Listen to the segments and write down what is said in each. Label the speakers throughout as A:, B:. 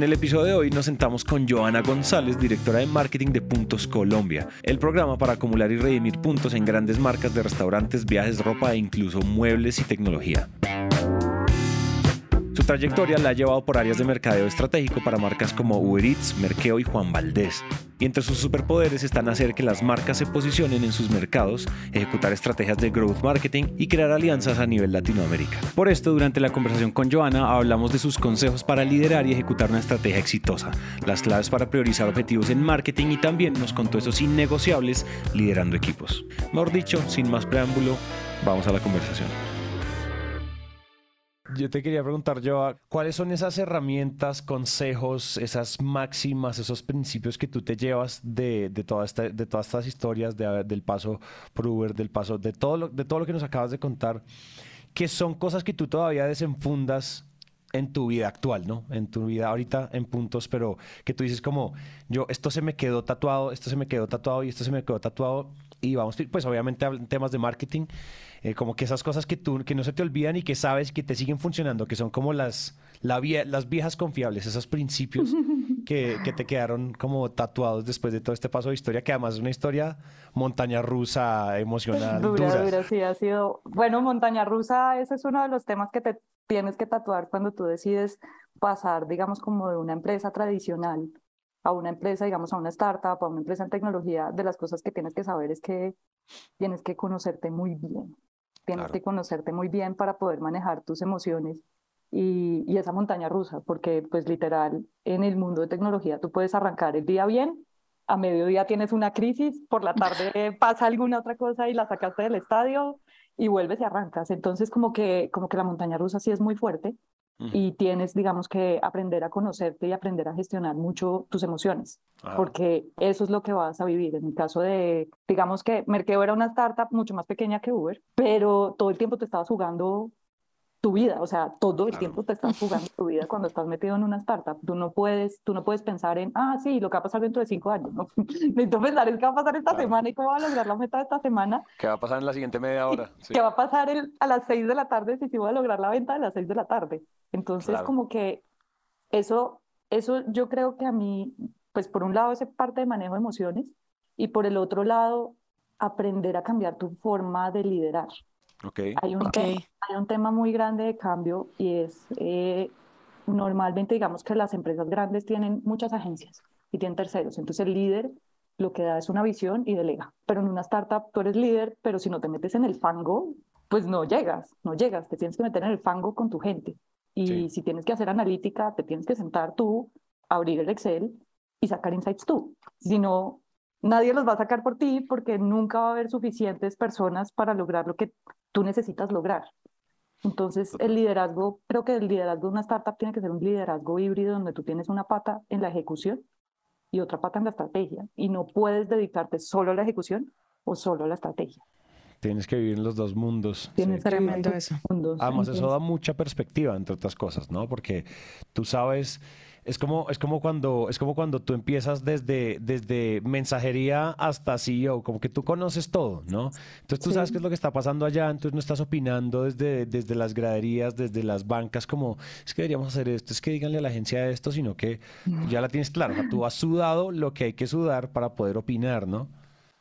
A: En el episodio de hoy nos sentamos con Joana González, directora de marketing de Puntos Colombia, el programa para acumular y redimir puntos en grandes marcas de restaurantes, viajes, ropa e incluso muebles y tecnología. Su trayectoria la ha llevado por áreas de mercadeo estratégico para marcas como Uber Eats, Merkeo y Juan Valdés. Y entre sus superpoderes están hacer que las marcas se posicionen en sus mercados, ejecutar estrategias de growth marketing y crear alianzas a nivel Latinoamérica. Por esto, durante la conversación con Joana, hablamos de sus consejos para liderar y ejecutar una estrategia exitosa, las claves para priorizar objetivos en marketing y también nos contó esos innegociables liderando equipos. Mejor dicho, sin más preámbulo, vamos a la conversación. Yo te quería preguntar, yo, ¿cuáles son esas herramientas, consejos, esas máximas, esos principios que tú te llevas de, de, toda esta, de todas estas historias, del paso por Uber, del paso, de todo, lo, de todo lo que nos acabas de contar, que son cosas que tú todavía desenfundas en tu vida actual, ¿no? En tu vida ahorita en puntos, pero que tú dices como, yo, esto se me quedó tatuado, esto se me quedó tatuado y esto se me quedó tatuado y vamos, pues obviamente en temas de marketing, eh, como que esas cosas que tú, que no se te olvidan y que sabes que te siguen funcionando, que son como las, la las viejas confiables, esos principios que, que, te quedaron como tatuados después de todo este paso de historia, que además es una historia montaña rusa, emocional.
B: Dura, dura, sí, ha sido, bueno, montaña rusa, ese es uno de los temas que te tienes que tatuar cuando tú decides pasar, digamos, como de una empresa tradicional a una empresa, digamos, a una startup, a una empresa en tecnología, de las cosas que tienes que saber es que tienes que conocerte muy bien. Tienes que conocerte muy bien para poder manejar tus emociones y, y, esa montaña rusa, porque pues literal en el mundo de tecnología tú puedes arrancar el día bien, a mediodía tienes una crisis, por la tarde pasa alguna otra cosa y la sacaste del estadio y vuelves y arrancas. Entonces como que, como que la montaña rusa sí es muy fuerte y tienes, digamos, que aprender a conocerte y aprender a gestionar mucho tus emociones, ah. porque eso es lo que vas a vivir. En mi caso de, digamos que Merkeo era una startup mucho más pequeña que Uber, pero todo el tiempo te estabas jugando tu vida, o sea, todo el tiempo te estás jugando tu vida cuando estás metido en una startup. Tú no puedes, tú no puedes pensar en, ah, sí, lo que va a pasar dentro de cinco años. ¿no? Necesito pensar en qué va a pasar esta semana y cómo va a lograr la meta de esta semana.
A: ¿Qué va a pasar en la siguiente media hora?
B: ¿Qué va a pasar el, a las seis de la tarde si sí voy a lograr la venta de las seis de la tarde? Entonces, como que eso, eso yo creo que a mí, pues por un lado es parte de manejo de emociones y por el otro lado, aprender a cambiar tu forma de liderar.
A: Okay.
B: Hay, un Tema, hay un tema muy grande de cambio y es, eh, normalmente digamos que las empresas grandes tienen muchas agencias y tienen terceros, entonces el líder lo que da es una visión y delega, pero en una startup tú eres líder, pero si no te metes en el fango, pues no llegas, no llegas, te tienes que meter en el fango con tu gente. Y si tienes que hacer analítica, te tienes que sentar tú, abrir el Excel y sacar insights tú. Si no, nadie los va a sacar por ti porque nunca va a haber suficientes personas para lograr lo que tú necesitas lograr. Entonces, el liderazgo, creo que el liderazgo de una startup tiene que ser un liderazgo híbrido donde tú tienes una pata en la ejecución y otra pata en la estrategia. Y no puedes dedicarte solo a la ejecución o solo a la estrategia.
A: Tienes que vivir en los dos mundos.
B: Tienes tremendo eso.
A: Mundos. eso da mucha perspectiva, entre otras cosas, ¿no? Porque tú sabes es como, es como cuando, es como cuando tú empiezas desde, desde mensajería hasta CEO, como que tú conoces todo, ¿no? Entonces tú sabes qué es lo que está pasando allá, entonces no estás opinando desde, desde las graderías, desde las bancas, como es que deberíamos hacer esto, es que díganle a la agencia esto, sino que ya la tienes clara. O sea, tú has sudado lo que hay que sudar para poder opinar, ¿no?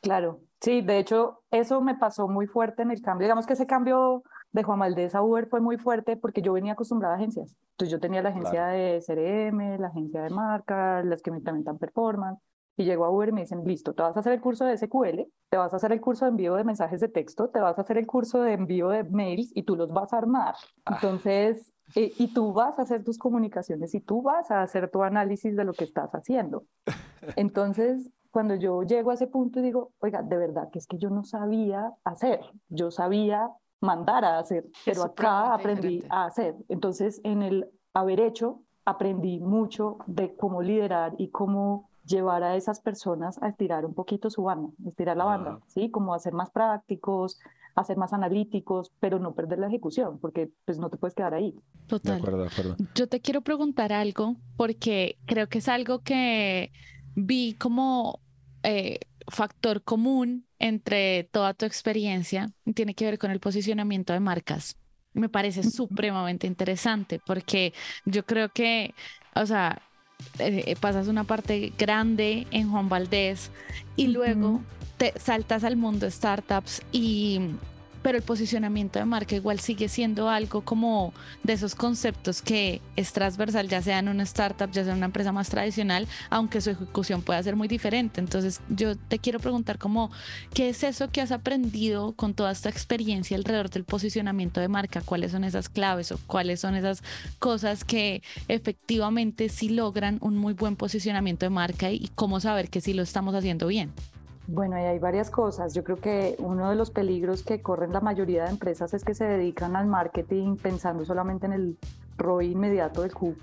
B: Claro, sí, de hecho, eso me pasó muy fuerte en el cambio. Digamos que ese cambio de Juan Valdez a Uber fue muy fuerte porque yo venía acostumbrada a agencias. Entonces yo tenía la agencia de CRM, la agencia de marca, las que me implementan performance. Y llego a Uber y me dicen, listo, te vas a hacer el curso de SQL, te vas a hacer el curso de envío de mensajes de texto, te vas a hacer el curso de envío de mails y tú los vas a armar. Ah. Entonces, eh, y tú vas a hacer tus comunicaciones y tú vas a hacer tu análisis de lo que estás haciendo. Entonces, cuando yo llego a ese punto y digo, oiga, de verdad que es que yo no sabía hacer, yo sabía mandar a hacer, pero acá aprendí a hacer. Entonces, en el haber hecho, aprendí mucho de cómo liderar y cómo llevar a esas personas a estirar un poquito su banda, estirar la banda, ¿sí? Como a ser más prácticos, a ser más analíticos, pero no perder la ejecución, porque pues no te puedes quedar ahí.
C: Total. De acuerdo, de acuerdo. Yo te quiero preguntar algo, porque creo que es algo que vi como eh, factor común entre toda tu experiencia, tiene que ver con el posicionamiento de marcas. Me parece supremamente interesante porque yo creo que, o sea, eh, pasas una parte grande en Juan Valdés y luego te saltas al mundo startups y pero el posicionamiento de marca igual sigue siendo algo como de esos conceptos que es transversal, ya sea en una startup, ya sea en una empresa más tradicional, aunque su ejecución pueda ser muy diferente. Entonces, yo te quiero preguntar como, ¿qué es eso que has aprendido con toda esta experiencia alrededor del posicionamiento de marca? ¿Cuáles son esas claves o cuáles son esas cosas que efectivamente sí logran un muy buen posicionamiento de marca y cómo saber que sí lo estamos haciendo bien?
B: Bueno, hay varias cosas. Yo creo que uno de los peligros que corren la mayoría de empresas es que se dedican al marketing pensando solamente en el ROI inmediato del Q.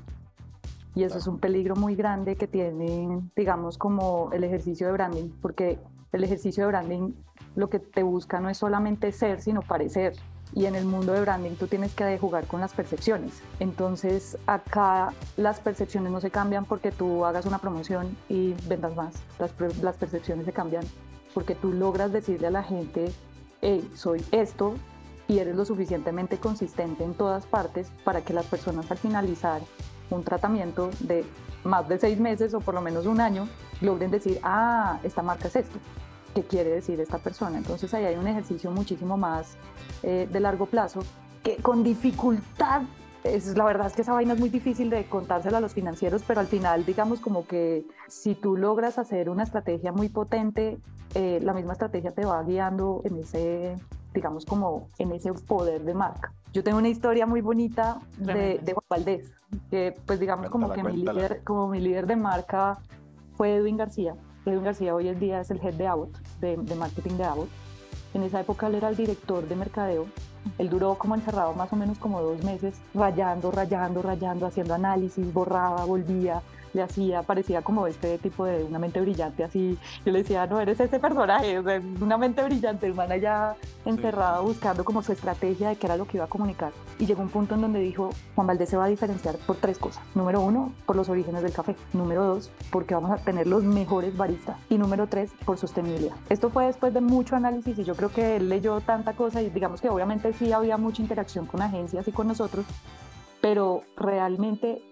B: Y eso es un peligro muy grande que tiene, digamos, como el ejercicio de branding, porque el ejercicio de branding lo que te busca no es solamente ser, sino parecer y en el mundo de branding tú tienes que jugar con las percepciones. Entonces acá las percepciones no se cambian porque tú hagas una promoción y vendas más. Las, percepciones se cambian porque tú logras decirle a la gente, hey, soy esto y eres lo suficientemente consistente en todas partes para que las personas al finalizar un tratamiento de más de seis meses o por lo menos un año logren decir, ah, esta marca es esto qué quiere decir esta persona. Entonces ahí hay un ejercicio muchísimo más eh, de largo plazo que con dificultad, es, la verdad es que esa vaina es muy difícil de contársela a los financieros, pero al final digamos como que si tú logras hacer una estrategia muy potente, eh, la misma estrategia te va guiando en ese, digamos como en ese poder de marca. Yo tengo una historia muy bonita de, de Juan Valdés, que pues digamos como que mi líder, como mi líder de marca fue Edwin García. Edwin García hoy en día es el head de Abbott, de, de marketing de Abbott. En esa época él era el director de mercadeo. Él duró como encerrado más o menos como dos meses, rayando, rayando, rayando, haciendo análisis, borraba, volvía, le hacía, parecía como este tipo de una mente brillante así. Yo le decía, no, eres ese personaje, o sea, una mente brillante, hermana allá encerrado buscando como su estrategia de qué era lo que iba a comunicar. Y llegó un punto en donde dijo, Juan Valdés se va a diferenciar por tres cosas. Número uno, por los orígenes del café. Número dos, porque vamos a tener los mejores baristas. Y número tres, por sostenibilidad. Esto fue después de mucho análisis y yo creo que él leyó tanta cosa y digamos que obviamente sí había mucha interacción con agencias y con nosotros, pero realmente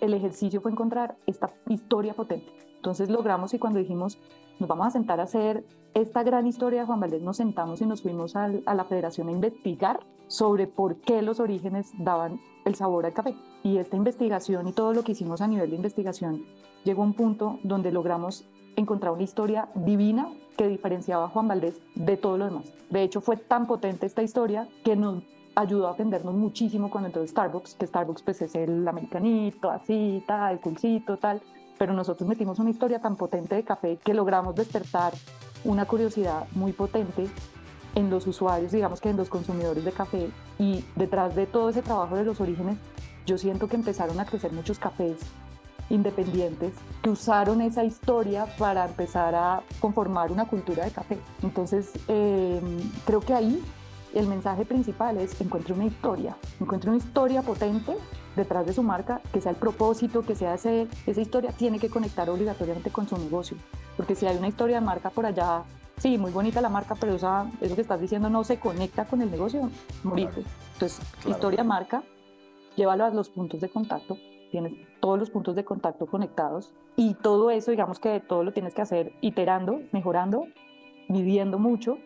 B: el ejercicio fue encontrar esta historia potente. Entonces logramos y cuando dijimos, nos vamos a sentar a hacer esta gran historia de Juan Valdés, nos sentamos y nos fuimos a la federación a investigar sobre por qué los orígenes daban el sabor al café. Y esta investigación y todo lo que hicimos a nivel de investigación llegó a un punto donde logramos encontrar una historia divina que diferenciaba a Juan Valdés de todo lo demás. De hecho, fue tan potente esta historia que nos ayudó a atendernos muchísimo cuando entró Starbucks, que Starbucks pues es el americanito, así, tal, el culcito, tal, pero nosotros metimos una historia tan potente de café que logramos despertar una curiosidad muy potente en los usuarios, digamos que en los consumidores de café y detrás de todo ese trabajo de los orígenes, yo siento que empezaron a crecer muchos cafés independientes que usaron esa historia para empezar a conformar una cultura de café. Entonces, eh, creo que ahí el mensaje principal es encuentre una historia, encuentre una historia potente detrás de su marca, que sea el propósito, que sea ese, esa historia, tiene que conectar obligatoriamente con su negocio. Porque si hay una historia de marca por allá, sí, muy bonita la marca, pero esa, eso que estás diciendo no se conecta con el negocio, moriste. Entonces, historia marca, llévalo a los puntos de contacto, tienes todos los puntos de contacto conectados y todo eso, digamos que todo lo tienes que hacer iterando, mejorando, midiendo mucho,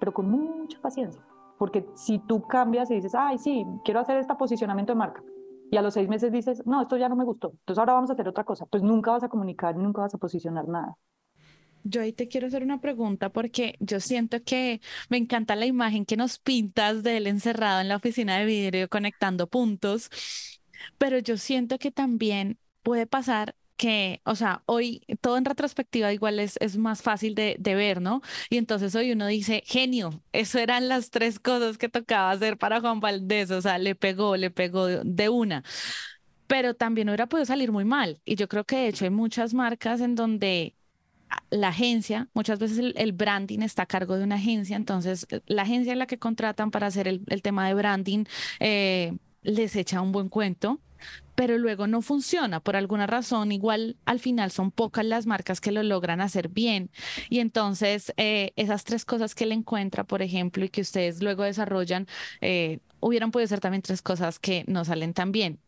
B: pero con mucha paciencia. Porque si tú cambias y dices, ay, sí, quiero hacer este posicionamiento de marca, y a los seis meses dices, no, esto ya no me gustó, entonces ahora vamos a hacer otra cosa, pues nunca vas a comunicar, nunca vas a posicionar nada.
C: Yo ahí te quiero hacer una pregunta porque yo siento que me encanta la imagen que nos pintas de él encerrado en la oficina de vidrio conectando puntos, pero yo siento que también puede pasar que, o sea, hoy todo en retrospectiva igual es, es más fácil de, de, ver, ¿no? Y entonces hoy uno dice, genio, eso eran las tres cosas que tocaba hacer para Juan Valdés, o sea, le pegó, le pegó de una. pero también hubiera podido salir muy mal. Y yo creo que de hecho hay muchas marcas en donde la agencia, muchas veces el, branding está a cargo de una agencia, entonces eh, la agencia en la que contratan para hacer el, tema de branding eh, les echa un buen cuento, pero luego no funciona por alguna razón. Igual al final son pocas las marcas que lo logran hacer bien. Y entonces eh, esas tres cosas que él encuentra, por ejemplo, y que ustedes luego desarrollan, hubieran podido ser también tres cosas que no salen tan bien.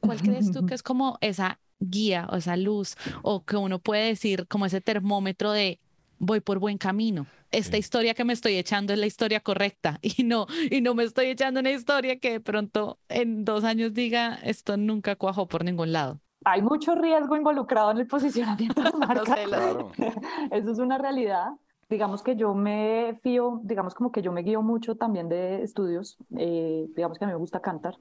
C: ¿Cuál crees tú que es como esa guía o esa luz o que uno puede decir como ese termómetro de voy por buen camino. Esta historia que me estoy echando es la historia correcta y no, y no me estoy echando una historia que de pronto en dos años diga esto nunca cuajó por ningún lado.
B: Hay mucho riesgo involucrado en el posicionamiento de marca. Eso es una realidad. Digamos que yo me fío, digamos como que yo me guío mucho también de estudios. Eh, digamos que a mí me gusta cantar.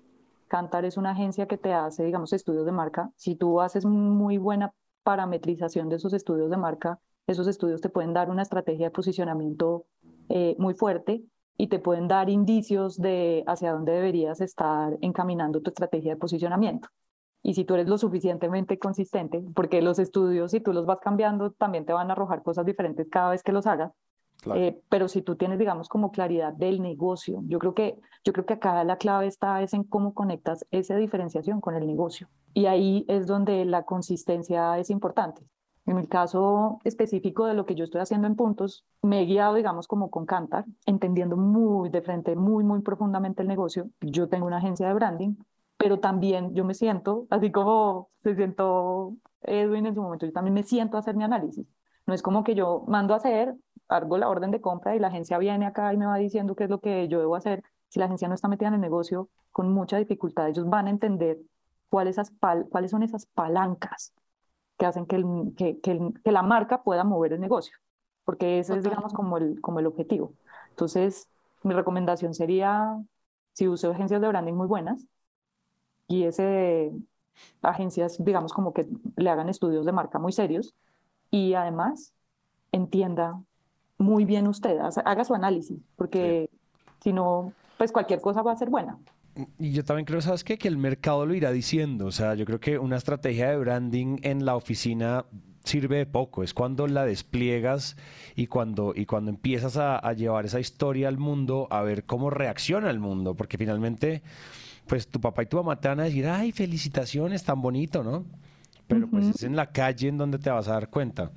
B: Cantar es una agencia que te hace, digamos, estudios de marca. Si tú haces muy buena parametrización de esos estudios de marca, esos estudios te pueden dar una estrategia de posicionamiento eh, muy fuerte y te pueden dar indicios de hacia dónde deberías estar encaminando tu estrategia de posicionamiento. Y si tú eres lo suficientemente consistente, porque los estudios, si tú los vas cambiando, también te van a arrojar cosas diferentes cada vez que los hagas, eh, pero si tú tienes, digamos, como claridad del negocio, yo creo que, yo creo que acá la clave está es en cómo conectas esa diferenciación con el negocio. Y ahí es donde la consistencia es importante. En el caso específico de lo que yo estoy haciendo en puntos, me he guiado, digamos, como con Cantar, entendiendo muy de frente, muy, muy profundamente el negocio. Yo tengo una agencia de branding, pero también yo me siento, así como se siento Edwin en su momento, yo también me siento a hacer mi análisis. No es como que yo mando a hacer, hago la orden de compra y la agencia viene acá y me va diciendo qué es lo que yo debo hacer. Si la agencia no está metida en el negocio con mucha dificultad, ellos van a entender cuáles, cuáles son esas palancas que hacen que, que, que, la marca pueda mover el negocio, porque ese es, digamos, como el, como el objetivo. Entonces, mi recomendación sería, si uso agencias de branding muy buenas, y ese agencias, digamos, como que le hagan estudios de marca muy serios, y además entienda muy bien usted, haga su análisis, porque si no, pues cualquier cosa va a ser buena.
A: Y yo también creo, ¿sabes qué? Que el mercado lo irá diciendo. O sea, yo creo que una estrategia de branding en la oficina sirve de poco. Es cuando la despliegas y cuando, y cuando empiezas a, a llevar esa historia al mundo, a ver cómo reacciona el mundo. Porque finalmente, pues tu papá y tu mamá te van a decir, ay, felicitaciones, tan bonito, ¿no? Pero pues es en la calle en donde te vas a dar cuenta.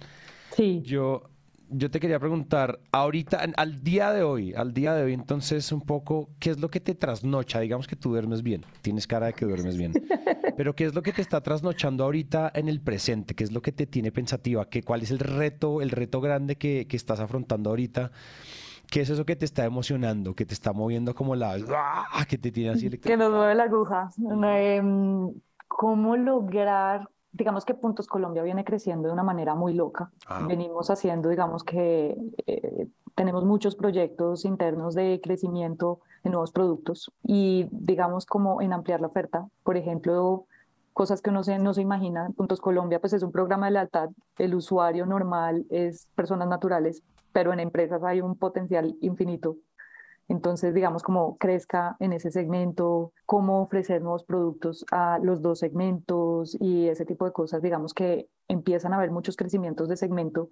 B: Sí.
A: Yo, yo te quería preguntar, ahorita, al día de hoy, al día de hoy, entonces un poco, ¿qué es lo que te trasnocha? Digamos que tú duermes bien, tienes cara de que duermes bien, pero ¿qué es lo que te está trasnochando ahorita en el presente? ¿Qué es lo que te tiene pensativa? ¿Qué, ¿Cuál es el reto, el reto grande que, que estás afrontando ahorita? ¿Qué es eso que te está emocionando, que te está moviendo como la... ¡ah! que te tiene así
B: Que nos mueve la aguja. Em, ¿Cómo lograr digamos que Puntos Colombia viene creciendo de una manera muy loca. Ah. Venimos haciendo, digamos que eh, tenemos muchos proyectos internos de crecimiento de nuevos productos y digamos como en ampliar la oferta. Por ejemplo, cosas que uno se, no se imagina. Puntos Colombia pues es un programa de lealtad. El usuario normal es personas naturales, pero en empresas hay un potencial infinito entonces, digamos, cómo crezca en ese segmento, cómo ofrecer nuevos productos a los dos segmentos y ese tipo de cosas, digamos que empiezan a haber muchos crecimientos de segmento.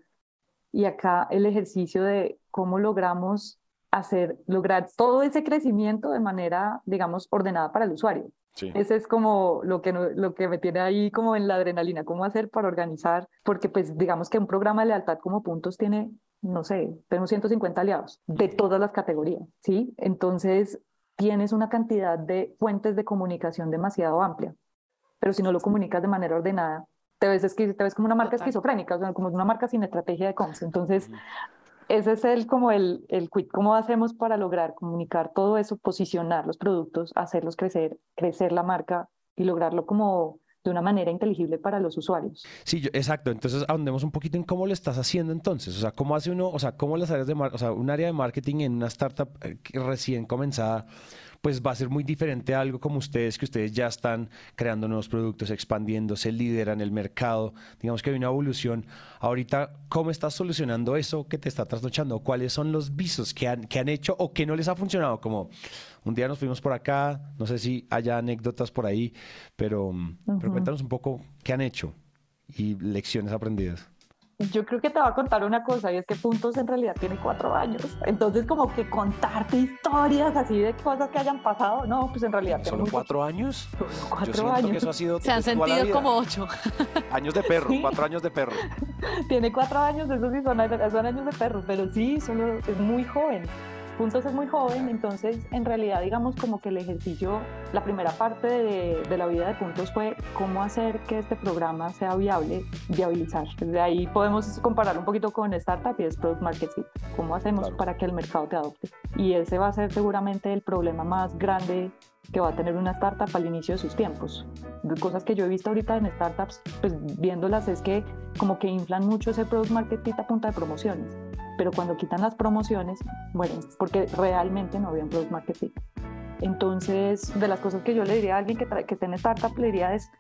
B: Y acá el ejercicio de cómo logramos hacer, lograr todo ese crecimiento de manera, digamos, ordenada para el usuario. Ese es como lo que, lo que me tiene ahí como en la adrenalina, cómo hacer para organizar, porque pues digamos que un programa de lealtad como puntos tiene no sé, tenemos 150 aliados de todas las categorías, ¿sí? Entonces, tienes una cantidad de fuentes de comunicación demasiado amplia, pero si no lo comunicas de manera ordenada, te ves, te ves como una marca esquizofrénica, o sea, como una marca sin estrategia de comms. Entonces, ese es el, como el, el quit. ¿Cómo hacemos para lograr comunicar todo eso, posicionar los productos, hacerlos crecer, crecer la marca y lograrlo como de una manera inteligible para los usuarios.
A: Sí, exacto. Entonces, ahondemos un poquito en cómo lo estás haciendo entonces. O sea, cómo hace uno, o sea, cómo las áreas de o sea, un área de marketing en una startup eh, recién comenzada pues va a ser muy diferente a algo como ustedes, que ustedes ya están creando nuevos productos, expandiéndose, lideran el mercado. Digamos que hay una evolución. Ahorita, ¿cómo estás solucionando eso que te está trasnochando? ¿Cuáles son los visos que han, que han hecho o que no les ha funcionado? Como un día nos fuimos por acá, no sé si haya anécdotas por ahí, pero, pero cuéntanos un poco qué han hecho y lecciones aprendidas.
B: Yo creo que te voy a contar una cosa y es que Puntos en realidad tiene cuatro años. Entonces como que contarte historias así de cosas que hayan pasado, no, pues en realidad...
A: ¿Solo cuatro años?
B: cuatro años.
A: Que eso ha sido
C: Se han sentido como ocho.
A: Años de perro, cuatro años de perro.
B: tiene cuatro años, eso sí son, son años de perro, pero sí, solo es muy joven. Puntos es muy joven, entonces en realidad digamos como que el ejercicio, la primera parte de, de, la vida de Puntos fue cómo hacer que este programa sea viable, viabilizar. De ahí podemos comparar un poquito con Startup y es Product Market Fit. ¿Cómo hacemos para que el mercado te adopte? Y ese va a ser seguramente el problema más grande que va a tener una startup al inicio de sus tiempos. Cosas que yo he visto ahorita en startups, pues viéndolas es que como que inflan mucho ese product market fit a punta de promociones pero cuando quitan las promociones, bueno, porque realmente no había un product market fit. Entonces, de las cosas que yo le diría a alguien que, que esté startup, le diría es,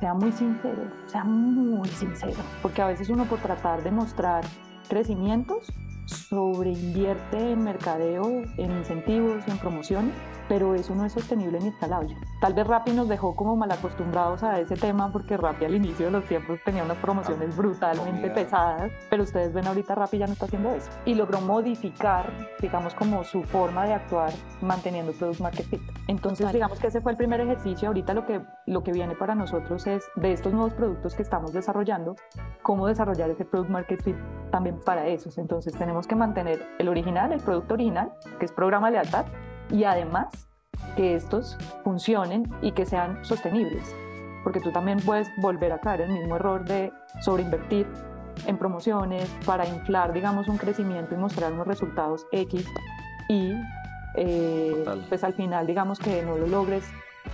B: sea muy sincero, sea muy sincero, porque a veces uno por tratar de mostrar crecimientos, sobreinvierte en mercadeo, en incentivos, en promociones, pero eso no es sostenible ni escalable. Tal vez Rappi nos dejó como mal acostumbrados a ese tema porque Rappi al inicio de los tiempos tenía unas promociones ah, brutalmente pesadas, pero ustedes ven ahorita Rappi ya no está haciendo eso y logró modificar, digamos, como su forma de actuar manteniendo Product Market Fit. Entonces, digamos que ese fue el primer ejercicio. Ahorita lo que, lo que viene para nosotros es de estos nuevos productos que estamos desarrollando, cómo desarrollar ese Product Market Fit también para esos. Entonces, tenemos que mantener el original, el producto original, que es programa de lealtad, y además que estos funcionen y que sean sostenibles, porque tú también puedes volver a caer en el mismo error de sobreinvertir en promociones para inflar, digamos, un crecimiento y mostrar unos resultados X y eh, pues al final, digamos, que no lo logres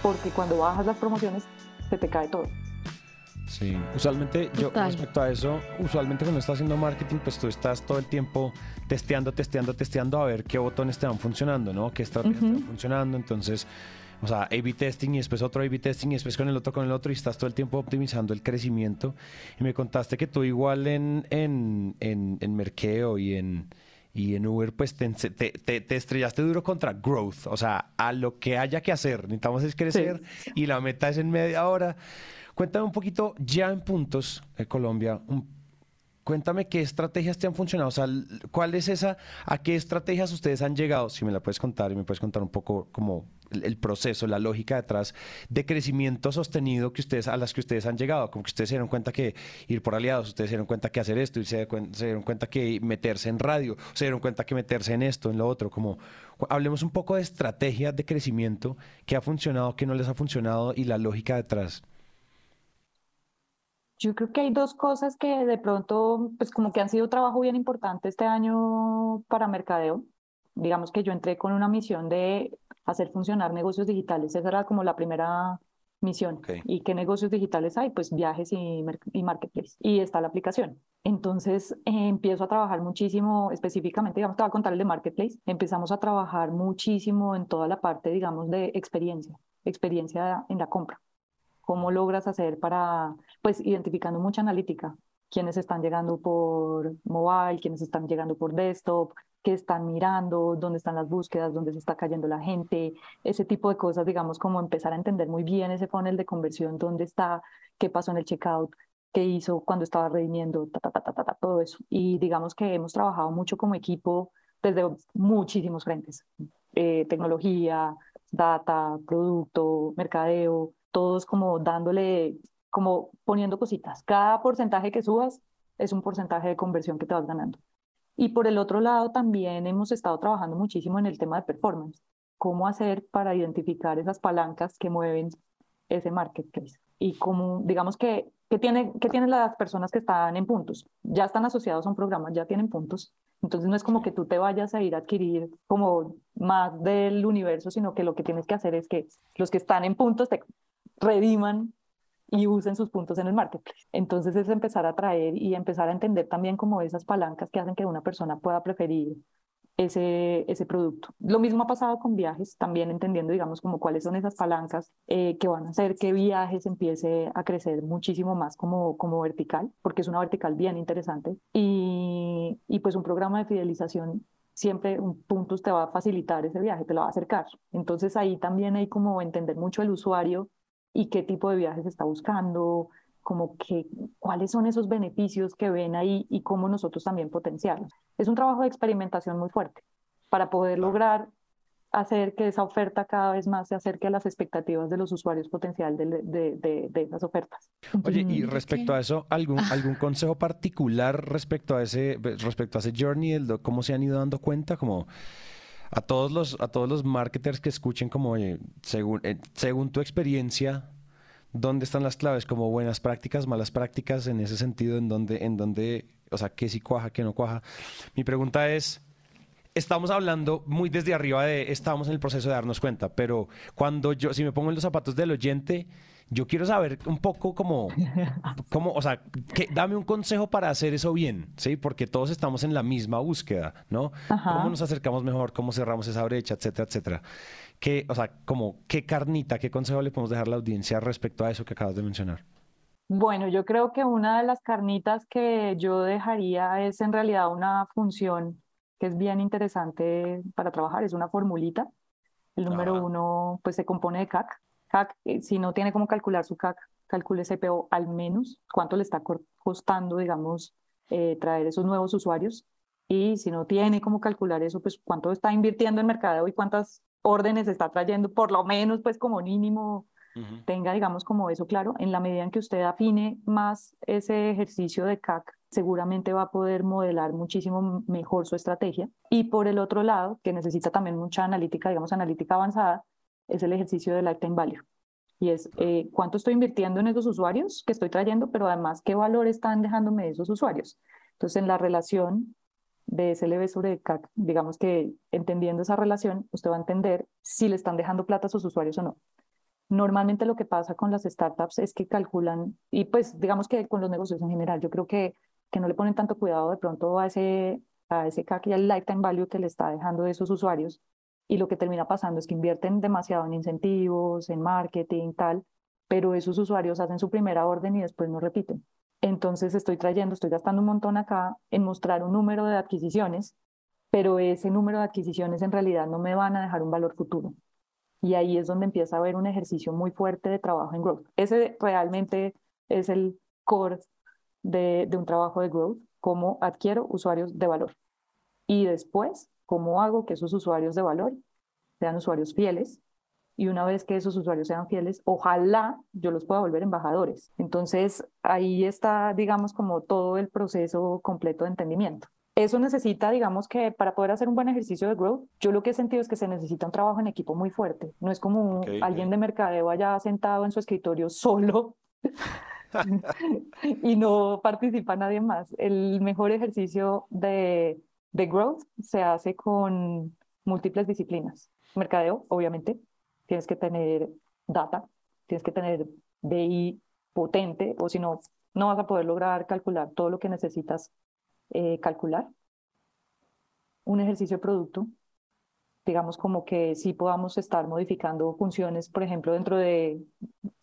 B: porque cuando bajas las promociones se te cae todo.
A: Sí, usualmente yo respecto a eso, usualmente cuando estás haciendo marketing, pues tú estás todo el tiempo testeando, testeando, testeando a ver qué botones te van funcionando, ¿no? Qué estrategias te van funcionando. Entonces, o sea, A-B testing y después otro A-B testing y después con el otro, con el otro y estás todo el tiempo optimizando el crecimiento. Y me contaste que tú igual en, en, en, en Merkeo y en, y en Uber pues te, te, te, estrellaste duro contra growth, o sea, a lo que haya que hacer, necesitamos es crecer y la meta es en media hora. Cuéntame un poquito, ya en puntos, en Colombia, cuéntame qué estrategias te han funcionado, o sea, cuál es esa, a qué estrategias ustedes han llegado, si me la puedes contar y me puedes contar un poco como el, proceso, la lógica detrás de crecimiento sostenido que ustedes, a las que ustedes han llegado, como que ustedes se dieron cuenta que ir por aliados, ustedes se dieron cuenta que hacer esto, y se, se dieron cuenta que meterse en radio, se dieron cuenta que meterse en esto, en lo otro, como hablemos un poco de estrategias de crecimiento, qué ha funcionado, qué no les ha funcionado y la lógica detrás.
B: Yo creo que hay dos cosas que de pronto, pues como que han sido trabajo bien importante este año para Mercadeo. Digamos que yo entré con una misión de hacer funcionar negocios digitales. Esa era como la primera misión. ¿Y qué negocios digitales hay? Pues viajes y, y marketplace. Y está la aplicación. Entonces eh, empiezo a trabajar muchísimo, específicamente, digamos, te voy a contar el de marketplace. Empezamos a trabajar muchísimo en toda la parte, digamos, de experiencia, experiencia en la compra cómo logras hacer para, pues, identificando mucha analítica, quiénes están llegando por mobile, quiénes están llegando por desktop, qué están mirando, dónde están las búsquedas, dónde se está cayendo la gente, ese tipo de cosas, digamos, como empezar a entender muy bien ese funnel de conversión, dónde está, qué pasó en el checkout, qué hizo cuando estaba redimiendo, ta, ta, ta, ta, ta, todo eso. Y digamos que hemos trabajado mucho como equipo desde muchísimos frentes, eh, tecnología, data, producto, mercadeo, todos como dándole, como poniendo cositas. Cada porcentaje que subas es un porcentaje de conversión que te vas ganando. Y por el otro lado también hemos estado trabajando muchísimo en el tema de performance. Cómo hacer para identificar esas palancas que mueven ese marketplace. Y cómo, digamos que, ¿qué, tiene, ¿qué tienen las personas que están en puntos? Ya están asociados a un programa, ya tienen puntos. Entonces no es como que tú te vayas a ir a adquirir como más del universo, sino que lo que tienes que hacer es que los que están en puntos te rediman y usen sus puntos en el marketplace. Entonces es empezar a traer y empezar a entender también como esas palancas que hacen que una persona pueda preferir ese, ese producto. Lo mismo ha pasado con viajes, también entendiendo, digamos, como cuáles son esas palancas eh, que van a hacer que viajes empiece a crecer muchísimo más como, como vertical, porque es una vertical bien interesante. Y, y pues un programa de fidelización siempre un punto te va a facilitar ese viaje, te lo va a acercar. Entonces ahí también hay como entender mucho el usuario y qué tipo de viajes está buscando, como que cuáles son esos beneficios que ven ahí y cómo nosotros también potenciarlos. Es un trabajo de experimentación muy fuerte para poder lograr hacer que esa oferta cada vez más se acerque a las expectativas de los usuarios potenciales de, de, de, esas ofertas.
A: Oye, y respecto a eso, ¿algún, ah. ¿algún consejo particular respecto a ese, respecto a ese journey, el, cómo se han ido dando cuenta? Como a todos los, a todos los marketers que escuchen como, según, eh, según tu experiencia, ¿dónde están las claves? Como buenas prácticas, malas prácticas, en ese sentido, en donde, en donde, o sea, qué sí cuaja, qué no cuaja. Mi pregunta es, estamos hablando muy desde arriba de, estamos en el proceso de darnos cuenta, pero cuando yo, si me pongo en los zapatos del oyente, yo quiero saber un poco cómo, cómo o sea, que, dame un consejo para hacer eso bien, ¿sí? Porque todos estamos en la misma búsqueda, ¿no? ¿Cómo nos acercamos mejor? ¿Cómo cerramos esa brecha? Etcétera, etcétera. ¿Qué, o sea, como, qué carnita, qué consejo le podemos dejar a la audiencia respecto a eso que acabas de mencionar?
B: Bueno, yo creo que una de las carnitas que yo dejaría es en realidad una función que es bien interesante para trabajar, es una formulita. El número uno, pues se compone de CAC. CAC, eh, si no tiene cómo calcular su CAC, calcule CPO al menos, cuánto le está costando, digamos, eh, traer esos nuevos usuarios. Y si no tiene cómo calcular eso, pues cuánto está invirtiendo en mercadeo y cuántas órdenes está trayendo, por lo menos, pues como mínimo, tenga, digamos, como eso claro. En la medida en que usted afine más ese ejercicio de CAC seguramente va a poder modelar muchísimo mejor su estrategia. Y por el otro lado, que necesita también mucha analítica, digamos, analítica avanzada, es el ejercicio de lifetime value. Y es eh, cuánto estoy invirtiendo en esos usuarios que estoy trayendo, pero además qué valor están dejándome esos usuarios. Entonces, en la relación de SLB sobre CAC, digamos que entendiendo esa relación, usted va a entender si le están dejando plata a sus usuarios o no. Normalmente lo que pasa con las startups es que calculan, y pues digamos que con los negocios en general, yo creo que que no le ponen tanto cuidado de pronto a ese, a ese CAC y al lifetime value que le está dejando de esos usuarios. Y lo que termina pasando es que invierten demasiado en incentivos, en marketing, tal, pero esos usuarios hacen su primera orden y después no repiten. Entonces estoy trayendo, estoy gastando un montón acá en mostrar un número de adquisiciones, pero ese número de adquisiciones en realidad no me van a dejar un valor futuro. Y ahí es donde empieza a haber un ejercicio muy fuerte de trabajo en growth. Ese realmente es el core de, un trabajo de growth, cómo adquiero usuarios de valor. Y después, cómo hago que esos usuarios de valor sean usuarios fieles. Y una vez que esos usuarios sean fieles, ojalá yo los pueda volver embajadores. Entonces, ahí está, digamos, como todo el proceso completo de entendimiento. Eso necesita, digamos que para poder hacer un buen ejercicio de growth, yo lo que he sentido es que se necesita un trabajo en equipo muy fuerte. No es como alguien de mercadeo allá sentado en su escritorio solo y no participa nadie más. El mejor ejercicio de, de growth se hace con múltiples disciplinas. Mercadeo, obviamente, tienes que tener data, tienes que tener BI potente, o si no, no vas a poder lograr calcular todo lo que necesitas eh, calcular. Un ejercicio de producto, digamos como que sí podamos estar modificando funciones, por ejemplo, dentro de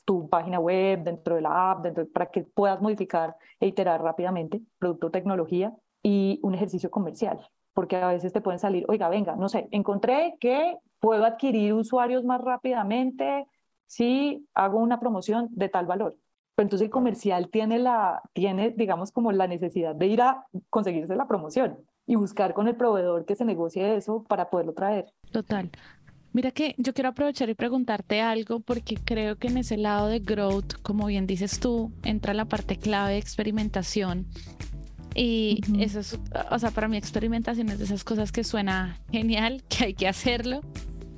B: tu página web, dentro de la app, dentro, para que puedas modificar e iterar rápidamente, producto tecnología y un ejercicio comercial, porque a veces te pueden salir, oiga, venga, no sé, encontré que puedo adquirir usuarios más rápidamente si hago una promoción de tal valor. Pero entonces el comercial tiene, la, tiene, digamos, como la necesidad de ir a conseguirse la promoción y buscar con el proveedor que se negocie eso para poderlo traer.
C: Total. Mira que yo quiero aprovechar y preguntarte algo porque creo que en ese lado de growth, como bien dices tú, entra la parte clave de experimentación. Y eso es, o sea, para mí experimentación es de esas cosas que suena genial, que hay que hacerlo,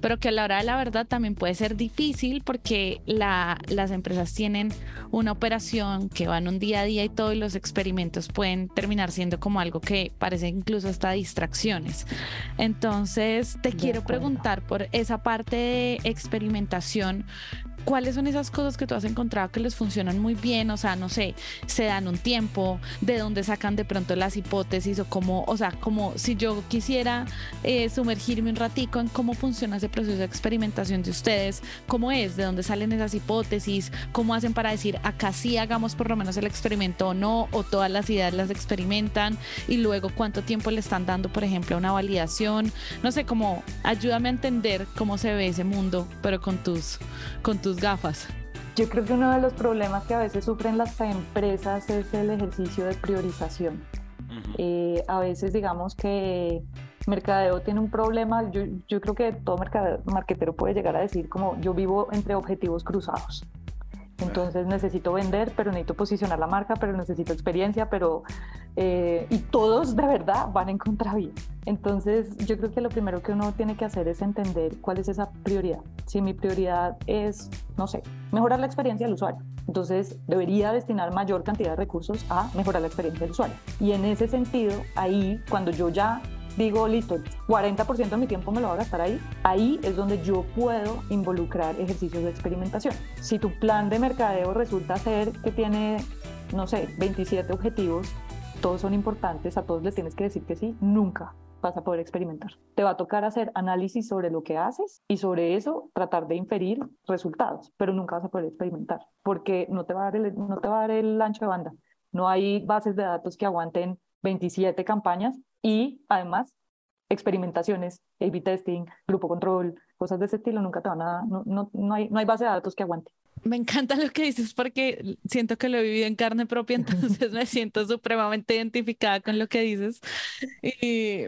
C: pero que a la hora de la verdad también puede ser difícil porque la, las empresas tienen una operación que van un día a día y todo y los experimentos pueden terminar siendo como algo que parece incluso hasta distracciones. Entonces, te quiero preguntar por esa parte de experimentación, ¿cuáles son esas cosas que tú has encontrado que les funcionan muy bien? O sea, no sé, se dan un tiempo, de dónde sacan de pronto las hipótesis o cómo, o sea, como si yo quisiera eh, sumergirme un ratico en cómo funciona ese proceso de experimentación de ustedes, cómo es, de dónde salen esas hipótesis, cómo hacen para decir acá sí hagamos por lo menos el experimento o no, o todas las ideas las experimentan y luego cuánto tiempo le están dando, por ejemplo, a una validación. No sé, cómo ayúdame a entender cómo se ve ese mundo, pero con tus, con tus gafas.
B: Yo creo que uno de los problemas que a veces sufren las empresas es el ejercicio de priorización. Eh, a veces digamos que mercadeo tiene un problema, yo, yo creo que todo mercadeo, marketero puede llegar a decir como yo vivo entre objetivos cruzados. Entonces necesito vender, pero necesito posicionar la marca, pero necesito experiencia, pero... Eh, y todos de verdad van en contravía. Entonces yo creo que lo primero que uno tiene que hacer es entender cuál es esa prioridad. Si mi prioridad es, no sé, mejorar la experiencia del usuario, entonces debería destinar mayor cantidad de recursos a mejorar la experiencia del usuario. Y en ese sentido, ahí cuando yo ya digo, listo, 40% de mi tiempo me lo voy a gastar ahí, ahí es donde yo puedo involucrar ejercicios de experimentación. Si tu plan de mercadeo resulta ser que tiene, no sé, 27 objetivos, todos son importantes, a todos les tienes que decir que sí, nunca vas a poder experimentar. Te va a tocar hacer análisis sobre lo que haces y sobre eso tratar de inferir resultados, pero nunca vas a poder experimentar porque no te va a dar el, no te va a dar el ancho de banda. No hay bases de datos que aguanten 27 campañas y además experimentaciones, A-B testing, grupo control, cosas de ese estilo, nunca te van a, no, no, no, hay, no hay base de datos que aguante.
C: Me encanta lo que dices porque siento que lo he vivido en carne propia, entonces me siento supremamente identificada con lo que dices. Y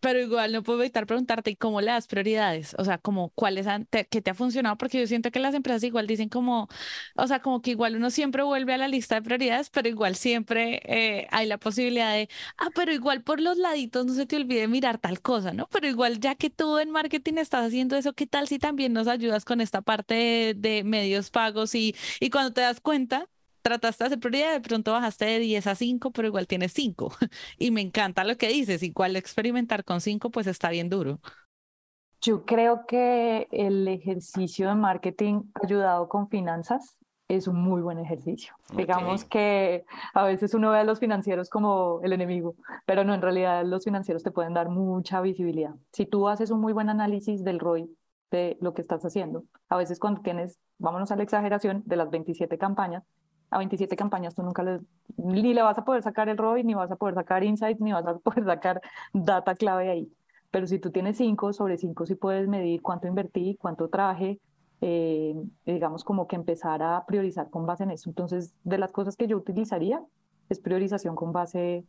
C: pero igual no puedo evitar preguntarte, ¿y cómo le das prioridades? O sea, como cuáles han, te, qué te ha funcionado, porque yo siento que las empresas igual dicen como, o sea, como que igual uno siempre vuelve a la lista de prioridades, pero igual siempre eh, hay la posibilidad de, ah, pero igual por los laditos no se te olvide mirar tal cosa, ¿no? Pero igual ya que tú en marketing estás haciendo eso, ¿qué tal si también nos ayudas con esta parte de, de medios pagos y, y cuando te das cuenta, trataste de hacer prioridad, de pronto bajaste de 10 a 5, pero igual tienes 5. Y me encanta lo que dices, igual experimentar con 5 pues está bien duro.
B: Yo creo que el ejercicio de marketing ayudado con finanzas es un muy buen ejercicio. Digamos que a veces uno ve a los financieros como el enemigo, pero no, en realidad los financieros te pueden dar mucha visibilidad. Si tú haces un muy buen análisis del ROI de lo que estás haciendo, a veces cuando tienes, vámonos a la exageración, de las 27 campañas, a 27 campañas tú nunca le, ni le vas a poder sacar el ROI, ni vas a poder sacar insights, ni vas a poder sacar data clave ahí. Pero si tú tienes 5 sobre 5, sí puedes medir cuánto invertí, cuánto traje, eh, digamos como que empezar a priorizar con base en eso. Entonces, de las cosas que yo utilizaría es priorización con base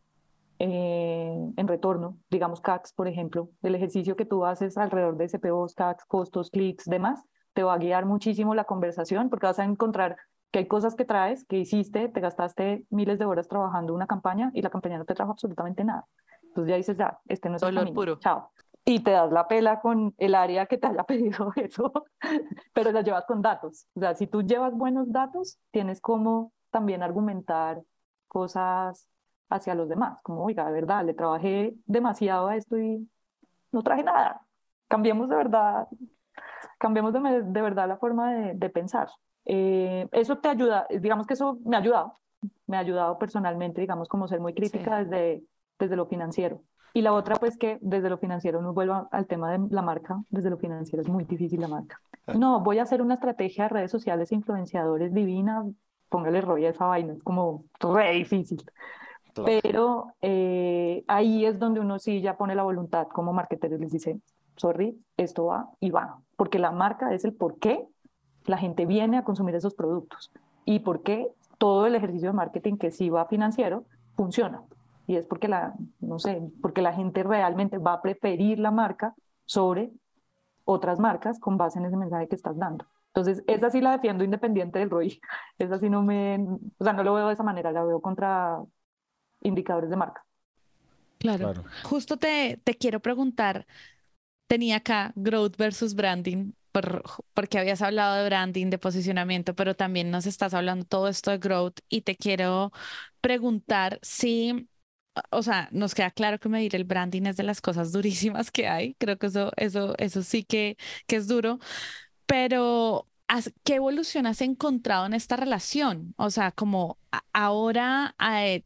B: eh, en retorno, digamos CACs, por ejemplo, el ejercicio que tú haces alrededor de CPOs, CACs, costos, clics, demás, te va a guiar muchísimo la conversación porque vas a encontrar que hay cosas que traes, que hiciste, te gastaste miles de horas trabajando una campaña y la campaña no te trajo absolutamente nada. Entonces ya dices, ya, este no es el camino. puro. Chao. Y te das la pela con el área que te haya pedido eso, pero la llevas con datos. O sea, si tú llevas buenos datos, tienes como también argumentar cosas hacia los demás, como, oiga, de verdad, le trabajé demasiado a esto y no traje nada. Cambiemos de verdad, cambiemos de, de verdad la forma de, de pensar. Eh, eso te ayuda, digamos que eso me ha ayudado, me ha ayudado personalmente, digamos, como ser muy crítica desde, desde lo financiero. Y la otra, pues que desde lo financiero nos vuelva al tema de la marca, desde lo financiero es muy difícil la marca. No, voy a hacer una estrategia de redes sociales influenciadores divina, póngale rollo a esa vaina, es como re difícil. Pero eh, ahí es donde uno sí ya pone la voluntad como marketer y les dice, sorry, esto va y va, porque la marca es el por qué la gente viene a consumir esos productos y por qué todo el ejercicio de marketing que sí va financiero funciona. Y es porque la, no sé, porque la gente realmente va a preferir la marca sobre otras marcas con base en ese mensaje que estás dando. Entonces, esa sí la defiendo independiente del ROI. Esa sí no me, o sea, no lo veo de esa manera, la veo contra indicadores de marca.
C: Claro. Justo te, te quiero preguntar, tenía acá growth versus branding porque habías hablado de branding, de posicionamiento, pero también nos estás hablando todo esto de growth y te quiero preguntar si, o sea, nos queda claro que medir el branding es de las cosas durísimas que hay, creo que eso, eso, eso sí que, que es duro, pero ¿qué evolución has encontrado en esta relación? O sea, como ahora, eh,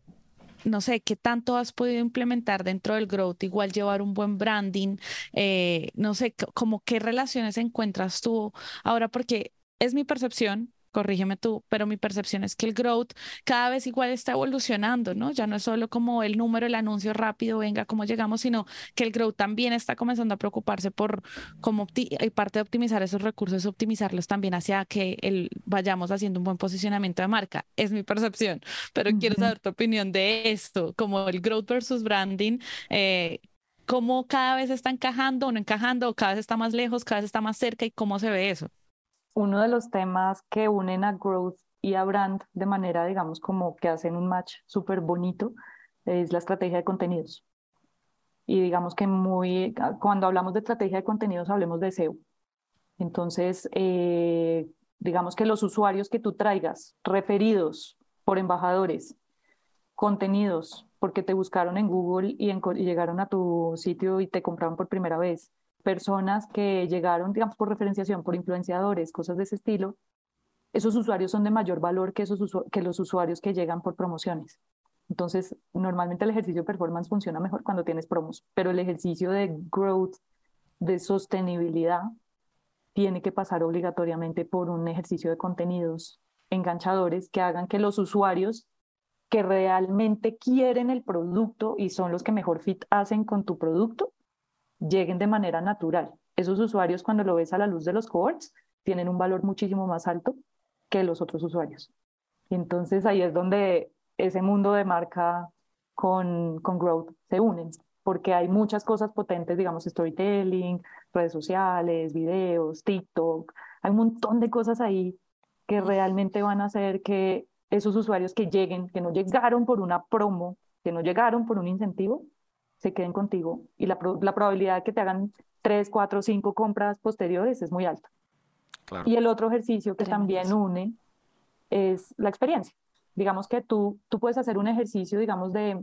C: no sé, ¿qué tanto has podido implementar dentro del growth? Igual llevar un buen branding, eh, no sé, como qué relaciones encuentras tú ahora, porque es mi percepción, corrígeme tú, pero mi percepción es que el growth cada vez igual está evolucionando, ¿no? Ya no es solo como el número, el anuncio rápido, venga, cómo llegamos, sino que el growth también está comenzando a preocuparse por cómo, y parte de optimizar esos recursos, optimizarlos también hacia que el, vayamos haciendo un buen posicionamiento de marca. Es mi percepción, pero quiero saber tu opinión de esto, como el growth versus branding. Eh, cómo cada vez está encajando o no encajando, o cada vez está más lejos, cada vez está más cerca y cómo se ve eso
B: uno de los temas que unen a growth y a brand de manera, digamos, como que hacen un match súper bonito, es la estrategia de contenidos. Y digamos que muy, cuando hablamos de estrategia de contenidos, hablemos de SEO. Entonces, eh, digamos que los usuarios que tú traigas, referidos por embajadores, contenidos, porque te buscaron en Google y, y llegaron a tu sitio y te compraron por primera vez, personas que llegaron, digamos, por referenciación, por influenciadores, cosas de ese estilo, esos usuarios son de mayor valor que, esos que los usuarios que llegan por promociones. Entonces, normalmente el ejercicio de performance funciona mejor cuando tienes promos, pero el ejercicio de growth, de sostenibilidad, tiene que pasar obligatoriamente por un ejercicio de contenidos enganchadores que hagan que los usuarios que realmente quieren el producto y son los que mejor fit hacen con tu producto, lleguen de manera natural. Esos usuarios, cuando lo ves a la luz de los cohorts, tienen un valor muchísimo más alto que los otros usuarios. Entonces ahí es donde ese mundo de marca con, con growth se unen, porque hay muchas cosas potentes, digamos, storytelling, redes sociales, videos, TikTok, hay un montón de cosas ahí que realmente van a hacer que esos usuarios que lleguen, que no llegaron por una promo, que no llegaron por un incentivo, se queden contigo y la, la probabilidad de que te hagan tres, cuatro, cinco compras posteriores es muy alta. Y el otro ejercicio que también une es la experiencia. Digamos que tú, tú puedes hacer un ejercicio, digamos, de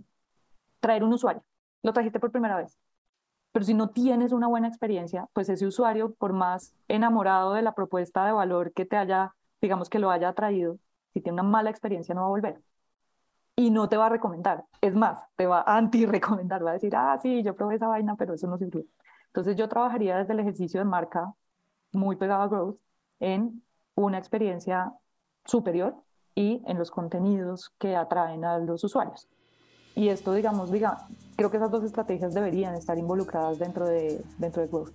B: traer un usuario. Lo trajiste por primera vez. Pero si no tienes una buena experiencia, pues ese usuario, por más enamorado de la propuesta de valor que te haya, digamos que lo haya traído, si tiene una mala experiencia no va a volver y no te va a recomendar. Es más, te va a anti-recomendar, va a decir, ah, sí, yo probé esa vaina, pero eso no sirve. Entonces yo trabajaría desde el ejercicio de marca muy pegado a growth en una experiencia superior y en los contenidos que atraen a los usuarios. Y esto, digamos, diga, creo que esas dos estrategias deberían estar involucradas dentro de, dentro de growth.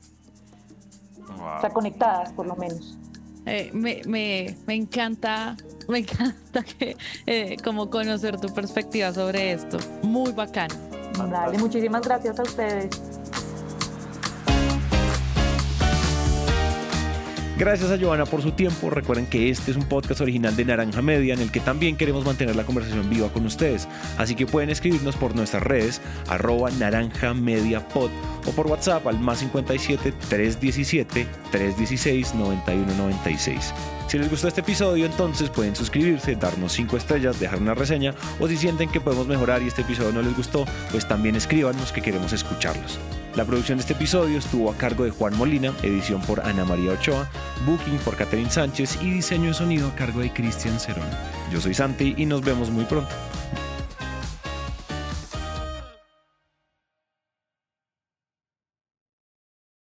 B: O sea, conectadas por lo menos.
C: Eh, me, me, me, encanta, me encanta que, eh, como conocer tu perspectiva sobre esto. Muy bacano.
B: Dale, muchísimas gracias a ustedes.
A: Gracias a Joana por su tiempo. Recuerden que este es un podcast original de Naranja Media en el que también queremos mantener la conversación viva con ustedes. Así que pueden escribirnos por nuestras redes, arroba naranja media pod o por WhatsApp al más 57 317 316 9196. Si les gustó este episodio, entonces pueden suscribirse, darnos 5 estrellas, dejar una reseña o si sienten que podemos mejorar y este episodio no les gustó, pues también escríbanos que queremos escucharlos. La producción de este episodio estuvo a cargo de Juan Molina, edición por Ana María Ochoa, booking por Catherine Sánchez y diseño de sonido a cargo de Cristian Cerón. Yo soy Santi y nos vemos muy pronto.